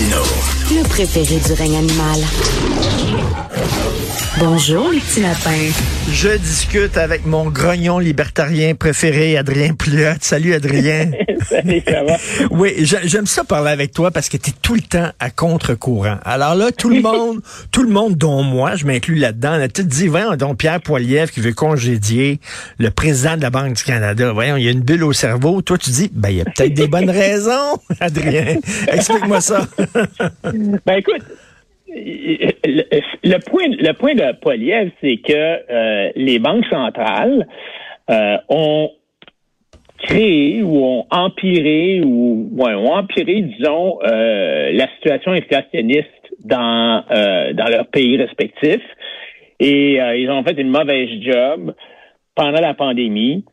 Le préféré du règne animal. Bonjour, les petits lapins. Je discute avec mon grognon libertarien préféré, Adrien Pliot. Salut, Adrien. Salut, ça va? Oui, j'a- j'aime ça parler avec toi parce que tu es tout le temps à contre-courant. Alors là, tout le monde, tout le monde, dont moi, je m'inclus là-dedans, on a tout dit, voyons donc Pierre Poilievre qui veut congédier le président de la Banque du Canada. Voyons, il y a une bulle au cerveau. Toi, tu dis, ben, il y a peut-être des bonnes raisons, Adrien. Explique-moi ça. Ben écoute, le, point, le point de Poliev, c'est que euh, les banques centrales euh, ont créé ou ont empiré ou ouais, ont empiré, disons, euh, la situation inflationniste dans euh, dans leurs pays respectifs et euh, ils ont fait une mauvaise job pendant la pandémie.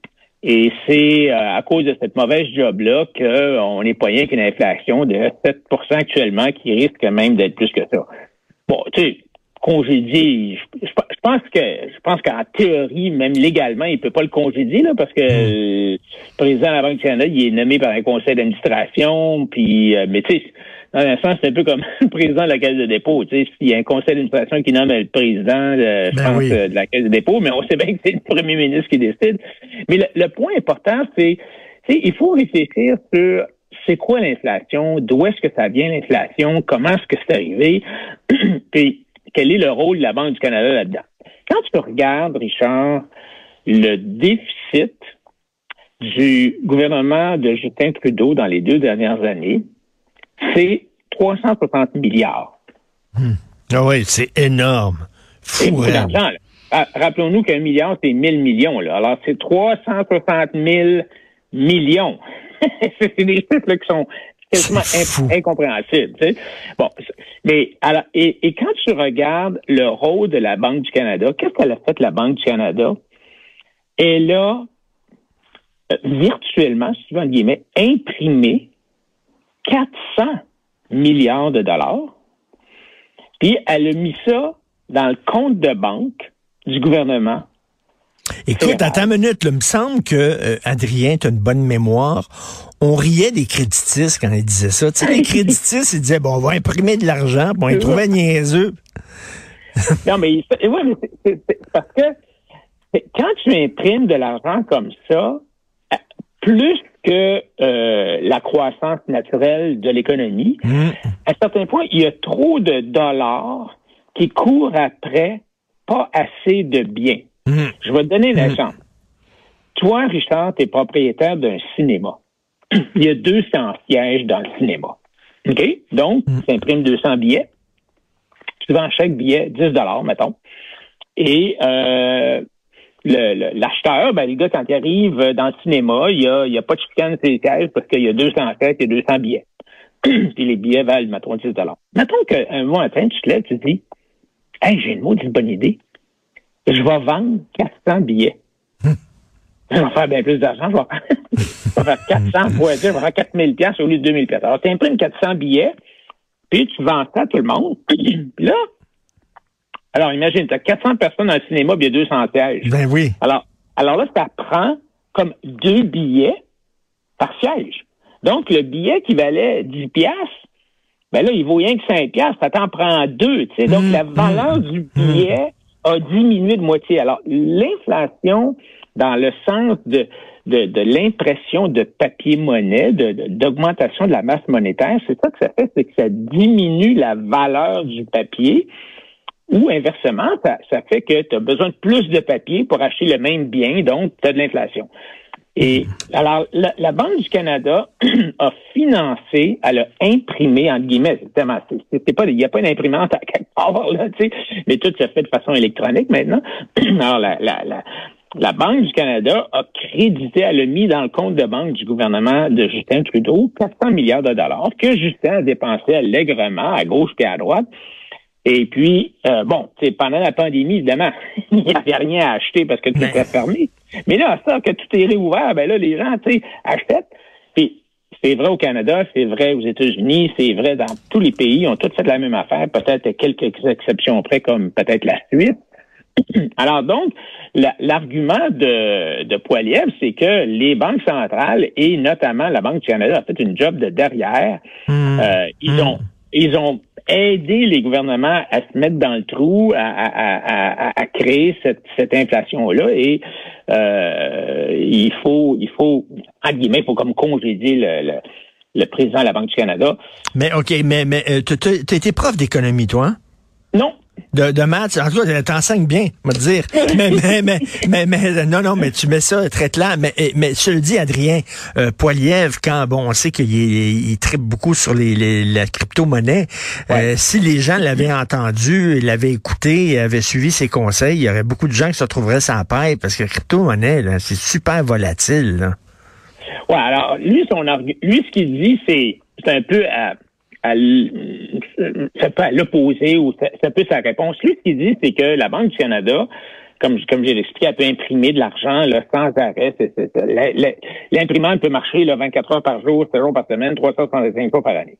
Et c'est euh, à cause de cette mauvaise job-là qu'on n'est pas rien qu'une inflation de 7% actuellement qui risque même d'être plus que ça. Bon, tu sais, congédier, je, je- je pense que je pense qu'en théorie, même légalement, il peut pas le congédier, là, parce que le président de la Banque du Canada, il est nommé par un conseil d'administration, puis euh, mais tu sais, dans un sens, c'est un peu comme le président de la Caisse de dépôt. Tu sais, s'il y a un conseil d'administration qui nomme le président, de, je Ben pense, oui. euh, de la Caisse de dépôt, mais on sait bien que c'est le premier ministre qui décide. Mais le, le point important, c'est, il faut réfléchir sur c'est quoi l'inflation, d'où est-ce que ça vient l'inflation, comment est-ce que c'est arrivé, puis quel est le rôle de la Banque du Canada là-dedans? Quand tu regardes, Richard, le déficit du gouvernement de Justin Trudeau dans les deux dernières années, c'est 360 milliards. Ah oui, c'est énorme. Fou, là. Ah, Rappelons-nous qu'un milliard, c'est 1000 millions. Là. Alors, c'est 360 000 millions. c'est des chiffres là, qui sont quasiment incompréhensibles. tu sais. Bon, mais alors, et, et quand tu regardes le rôle de la Banque du Canada, qu'est-ce qu'elle a fait, la Banque du Canada? Elle a euh, virtuellement, si tu veux, en guillemets, imprimé 400 milliards de dollars puis elle a mis ça dans le compte de banque du gouvernement. Écoute, attends une minute. Là, il me semble que, euh, Adrien, tu as une bonne mémoire. On riait des créditistes quand ils disaient ça. Tu sais, les créditistes, ils disaient, bon, on va imprimer de l'argent, puis on les trouvait niaiseux. Non, mais, ouais, mais c'est- c'est c'est parce que quand tu imprimes de l'argent comme ça, plus que euh, la croissance naturelle de l'économie, Hmm. à certains points, il y a trop de dollars qui courent après pas assez de biens. Hmm. Je vais te donner un exemple. Toi, Richard, tu es propriétaire d'un cinéma. Il y a 200 sièges dans le cinéma. OK? Donc, tu imprimes 200 billets. Tu vends chaque billet 10 mettons. Et euh, le- le- l'acheteur, ben, les gars, quand ils arrivent dans le cinéma, il n'y a, il y a pas de chicane sur les sièges parce qu'il y a 200 têtes, il y a 200 billets. Puis les billets valent, mettons, 10 Mettons qu'un matin, tu te lèves, tu te dis, hey, j'ai une maudite bonne idée je vais vendre 400 billets. Je vais faire bien plus d'argent. Je vais faire, je vais faire 400 fois 10, je vais faire 4000 pièces au lieu de 2000 pièces. Alors, tu imprimes 400 billets, puis tu vends ça à tout le monde. Puis là, alors imagine, tu as 400 personnes dans le cinéma, puis il y a 200 sièges. Ben oui. Alors, alors là, ça prend comme deux billets par siège. Donc, le billet qui valait 10 piastres, ben là, il vaut rien que 5 piastres, ça t'en prend deux, tu sais. Donc, Mm, la valeur du billet a diminué de moitié. Alors, l'inflation, dans le sens de, de, de l'impression de papier-monnaie, d'augmentation de, la masse monétaire, c'est ça que ça fait, c'est que ça diminue la valeur du papier. Ou inversement, ça, ça fait que tu as besoin de plus de papier pour acheter le même bien, donc tu as de l'inflation. Et alors, la, Banque du Canada a financé, elle a imprimé, entre guillemets, c'est pas, il n'y a pas d'imprimante à quelque part, mais tout se fait de façon électronique maintenant. Alors, la, la Banque du Canada a crédité, elle a mis dans le compte de banque du gouvernement de Justin Trudeau 400 milliards de dollars que Justin a dépensé allègrement à gauche et à droite. Et puis, euh, bon, pendant la pandémie, évidemment, il n'y avait rien à acheter parce que tout Mais- était fermé. Mais là, ça, que tout est réouvert, ben là, les gens, tu sais, achètent. Puis, c'est vrai au Canada, c'est vrai aux États-Unis, c'est vrai dans tous les pays, ils ont tous fait la même affaire, peut-être à quelques exceptions près, comme peut-être la Suisse. Alors donc, la- l'argument de, de Poilievre, c'est que les banques centrales et notamment la Banque du Canada a fait une job de derrière. Hmm. Euh, ils Mm. ont ils ont aidé les gouvernements à se mettre dans le trou, à, à, à, à créer cette, cette inflation-là. Et euh, il faut, il faut, en guillemets, il faut comme congédier le, le, le, président de la Banque du Canada. Mais OK, mais, mais euh, tu été prof d'économie, toi? Hein? Non, de, de maths. En tout cas, t'enseignes bien, me dire. mais, mais, mais, mais, mais, non, non, mais tu mets ça très clair. Mais, mais je le dis, Adrien, euh, Poiliev, quand, bon, on sait qu'il il tripe beaucoup sur les, les la crypto-monnaie, euh, si les gens l'avaient entendu, l'avaient écouté, avaient suivi ses conseils, il y aurait beaucoup de gens qui se retrouveraient sans paille parce que crypto-monnaie, c'est super volatile. Là. Ouais, alors, lui, son lui, ce qu'il dit, c'est, c'est un peu peut à l'opposé ou ça, peut sa réponse. Lui, ce qu'il dit, c'est que la Banque du Canada, comme, comme j'ai expliqué, elle peut imprimer de l'argent sans arrêt. L'imprimante peut marcher là, 24 heures par jour, 7 jours par semaine, 365 jours par année.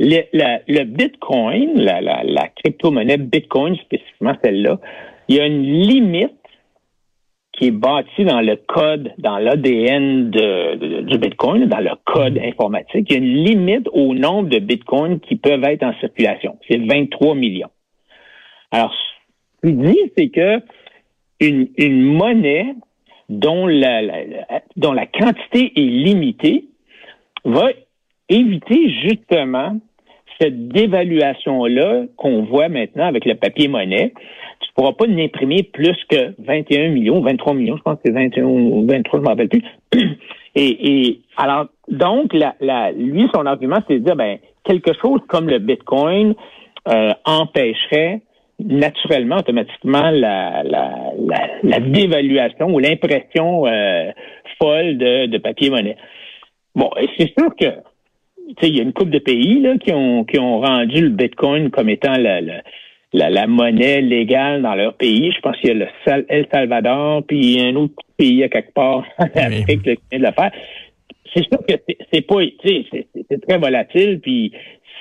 Le, Bitcoin, la, la, la crypto-monnaie Bitcoin, spécifiquement celle-là, il y a une limite qui est bâti dans le code, dans l'ADN de, du Bitcoin, dans le code informatique. Il y a une limite au nombre de Bitcoins qui peuvent être en circulation. C'est 23 millions. Alors, ce qu'il dit, c'est que une, une monnaie dont la, dont la quantité est limitée va éviter justement cette dévaluation-là qu'on voit maintenant avec le papier monnaie ne pourras pas n'imprimer plus que 21 millions, 23 millions, je pense que c'est 21 ou 23, je ne me rappelle plus. Et, alors, donc, la, la, lui, son argument, c'est de dire, ben, quelque chose comme le Bitcoin euh, empêcherait naturellement, automatiquement, la, la, la, dévaluation ou l'impression euh, folle de, de papier-monnaie. Bon, et c'est sûr que il y a une couple de pays là, qui ont qui ont rendu le Bitcoin comme étant la, la, la, monnaie légale dans leur pays. Je pense qu'il y a le El Salvador, puis un autre pays à quelque part en Afrique qui vient de le faire. C'est sûr que c'est pas, c'est très volatile, puis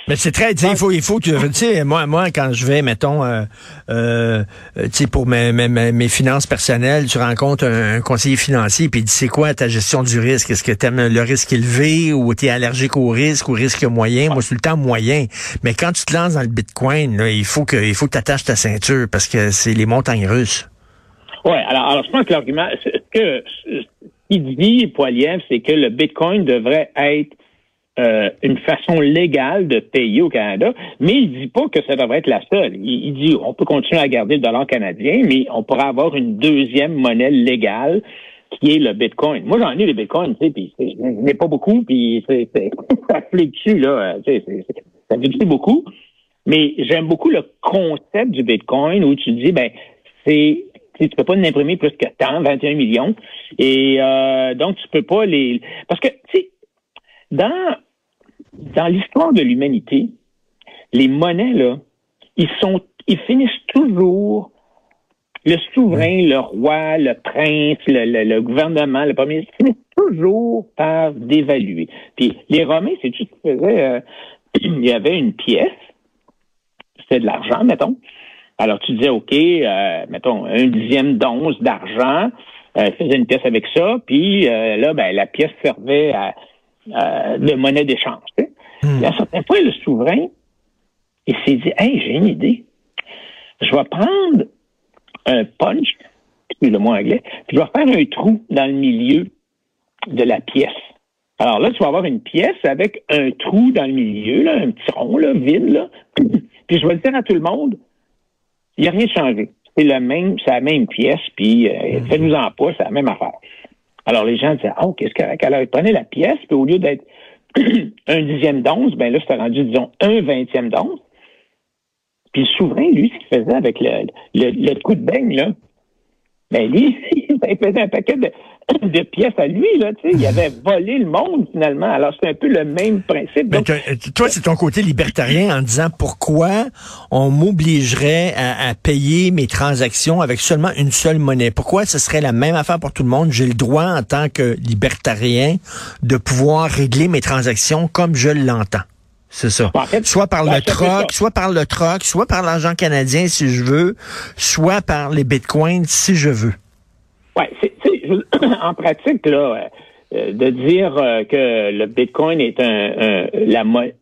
mais c'est très, il faut, il faut que, tu sais, moi, moi, quand je vais, mettons, euh, euh, tu sais, pour mes, mes, mes, finances personnelles, tu rencontres un, conseiller financier, puis il dit, c'est quoi ta gestion du risque? Est-ce que tu aimes le risque élevé ou tu es allergique au risque ou risque moyen? Moi, c'est le temps moyen. Mais quand tu te lances dans le Bitcoin, là, il faut que, il faut que tu attaches ta ceinture parce que c'est les montagnes russes. Ouais, alors, alors je pense que l'argument, ce que, ce qu'il dit, Poiliev, c'est que le Bitcoin devrait être euh, une façon légale de payer au Canada, mais il dit pas que ça devrait être la seule. Il, dit on peut continuer à garder le dollar canadien, mais on pourrait avoir une deuxième monnaie légale qui est le Bitcoin. Moi, j'en ai des Bitcoins, tu sais, puis je n'ai pas beaucoup, puis ça fluctue, là, tu sais, ça fluctue beaucoup. Mais j'aime beaucoup le concept du Bitcoin où tu dis, ben, c'est tu peux pas l'imprimer plus que tant, 21 millions. Et euh, donc, tu peux pas les... Parce que, tu sais, dans, dans l'histoire de l'humanité, les monnaies, là, ils sont, ils finissent toujours le souverain, le roi, le prince, le, le, gouvernement, le premier, ils finissent toujours par dévaluer. Puis les Romains, c'est tout ce qu'ils faisaient. Euh, il y avait une pièce, c'était de l'argent, mettons. Alors tu disais, OK, euh, mettons, un dixième d'once d'argent, euh, faisait une pièce avec ça, puis euh, là, ben, la pièce servait à euh, de monnaie d'échange. Hmm. à un certain point, le souverain, il s'est dit, hey, j'ai une idée. Je vais prendre un punch, le mot anglais, je vais faire un trou dans le milieu de la pièce. Alors là, tu vas avoir une pièce avec un trou dans le milieu, là, un petit rond, là, vide, là. Puis je vais le dire à tout le monde, il n'y a rien changé. C'est la même, c'est la même pièce, puis euh, hmm. faites-nous en pas, c'est la même affaire. Alors les gens disaient, oh, qu'est-ce qu'elle Alors ils prenaient la pièce, puis au lieu d'être un dixième d'once, ben là, c'était rendu, disons, un vingtième d'once. Puis le souverain, lui, ce qu'il faisait avec le, le, le coup de beigne, là, ben lui, il faisait un paquet de, de pièces à lui, là, tu sais. Il avait volé le monde, finalement. Alors, c'est un peu le même principe. Ben, toi, c'est ton côté libertarien en disant pourquoi on m'obligerait à, payer mes transactions avec seulement une seule monnaie? Pourquoi ce serait la même affaire pour tout le monde? J'ai le droit, en tant que libertarien, de pouvoir régler mes transactions comme je l'entends. C'est ça. soit par le troc, soit par le troc, soit par l'argent canadien si je veux, soit par les bitcoins si je veux. Ouais, c'est, en pratique, là, de dire que le Bitcoin est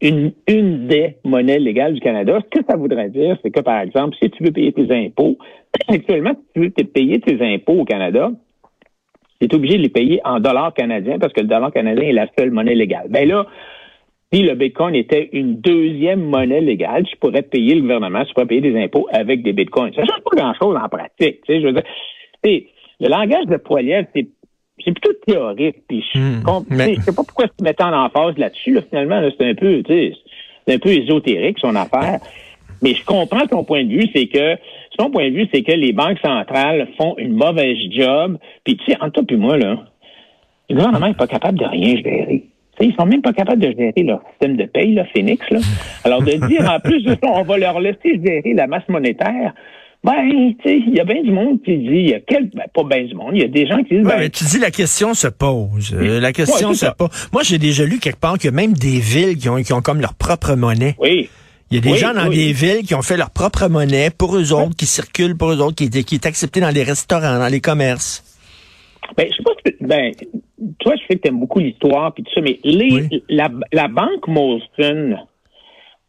une, une des monnaies légales du Canada, ce que ça voudrait dire, c'est que, par exemple, si tu veux payer tes impôts, actuellement, si tu veux payer tes impôts au Canada, tu es obligé de les payer en dollars canadiens parce que le dollar canadien est la seule monnaie légale. Ben là, si le Bitcoin était une deuxième monnaie légale, tu pourrais payer le gouvernement, tu pourrais payer des impôts avec des Bitcoins. Ça change pas grand-chose en pratique. Tu sais, je veux dire, le langage de Poilievre, c'est c'est plutôt théorique. Puis je, hmm, sais pas pourquoi se mettre en emphase là-dessus. Là, finalement, c'est un peu, c'est un peu ésotérique son affaire. Mais je comprends ton point de vue, c'est que son point de vue, c'est que les banques centrales font une mauvaise job. Puis tu sais, entre toi et moi là, le gouvernement n'est pas capable de rien gérer. Ils sont même pas capables de gérer leur système de paye, là, Phoenix. Là. Alors, de dire, en plus de ça, on va leur laisser gérer la masse monétaire, ben, tu sais, il y a bien du monde qui dit, il y a quel, ben, pas bien du monde, il y a des gens qui disent, ben, tu dis la question se pose. Euh, la question se pose. Moi, j'ai déjà lu quelque part qu'il y a même des villes qui ont, qui ont comme leur propre monnaie. Oui. Il y a des gens dans des villes qui ont fait leur propre monnaie pour eux autres, qui circulent pour eux autres, qui, qui est acceptée dans les restaurants, dans les commerces. Ben, je sais pas si, ben, toi, je sais que tu aimes beaucoup l'histoire puis tout ça, mais les, la, la banque Molson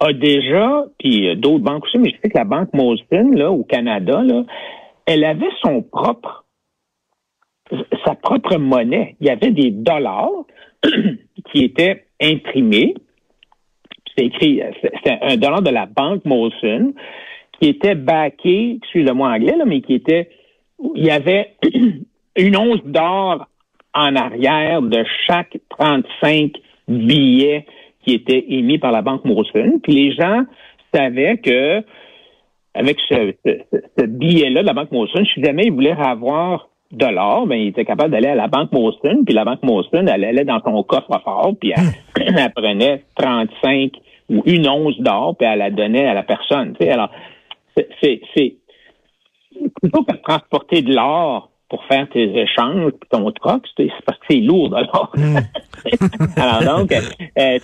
a déjà, puis d'autres banques aussi, mais je sais que la banque Molson, là, au Canada, là, elle avait son propre, sa propre monnaie. Il y avait des dollars qui étaient imprimés. C'est écrit, c'est un dollar de la banque Molson qui était backé, excusez-moi anglais, là, mais qui était, il y avait une once d'or en arrière de chaque 35 billets qui étaient émis par la Banque Molson. Puis les gens savaient que avec ce, billet-là de la Banque Molson, si jamais ils voulaient avoir de l'or, ben, ils étaient capables d'aller à la Banque Molson, puis la Banque Molson, elle allait dans son coffre-fort, puis elle, prenait 35 ou une once d'or, puis elle la donnait à la personne. Alors, c'est plutôt que de transporter de l'or pour faire tes échanges, ton troc, c'est parce que c'est lourd alors. Hmm. alors donc, euh,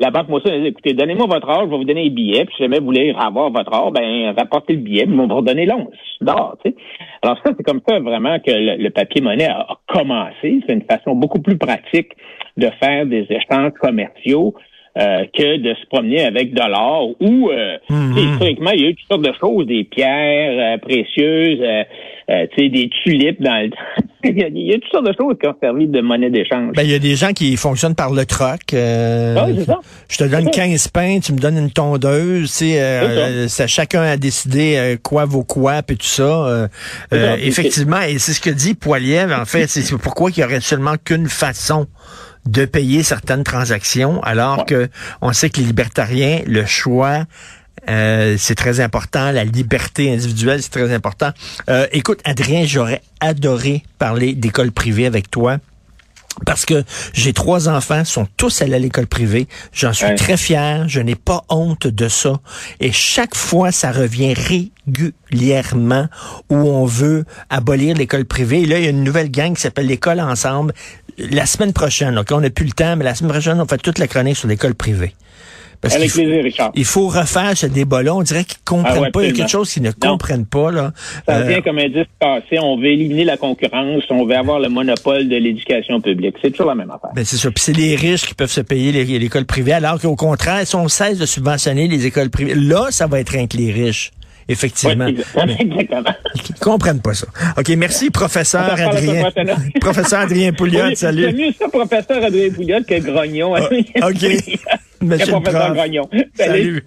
la banque moi ça, écoutez, donnez-moi votre or, je vais vous donner les billets, puis si jamais vous voulez avoir votre or, ben rapportez le billet, puis on va vous donner l'once d'or. Tu sais. Alors ça, c'est comme ça vraiment que le, papier-monnaie a, commencé. C'est une façon beaucoup plus pratique de faire des échanges commerciaux euh, que de se promener avec de l'or ou euh, mm-hmm. historiquement il y a eu toutes sortes de choses des pierres euh, précieuses euh, tu sais, des tulipes dans le il, y a, il y a toutes sortes de choses qui ont servi de monnaie d'échange. Ben, il y a des gens qui fonctionnent par le troc. Euh, ah oui, ça. Je te donne 15 pains, tu me donnes une tondeuse. Tu sais, euh, ça. chacun a décidé quoi vaut quoi, puis tout ça. effectivement, et c'est ce que dit Poiliev, en fait. C'est pourquoi il y aurait seulement qu'une façon de payer certaines transactions, alors que on sait que les libertariens, le choix euh, c'est très important. La liberté individuelle, c'est très important. Euh, écoute, Adrien, j'aurais adoré parler d'école privée avec toi. Parce que j'ai trois enfants, sont tous allés à l'école privée. J'en suis très fier. Je n'ai pas honte de ça. Et chaque fois, ça revient régulièrement où on veut abolir l'école privée. Et là, il y a une nouvelle gang qui s'appelle l'école ensemble. La semaine prochaine, ok, on n'a plus le temps, mais la semaine prochaine, on fait toute la chronique sur l'école privée. Avec plaisir, Richard. Il faut refaire ce débat-là. On dirait qu'ils comprennent ah pas. Il y a quelque chose qu'ils ne comprennent pas. Là. Ça euh, vient comme un disque passé. On veut éliminer la concurrence. On veut avoir le monopole de l'éducation publique. C'est toujours la même affaire. Ben, c'est ça. Puis c'est les riches qui peuvent se payer l'école privée, alors qu'au contraire, si on cesse de subventionner les écoles privées, là, ça va être rien que les riches. Effectivement. exactement. Ils comprennent pas ça. OK, merci, professeur Adrien. professeur Adrien Pouliot, salut. C'est mieux ça, professeur Adrien Pouliot, que Grognon. Ah, OK. Monsieur professeur Grognon. salut.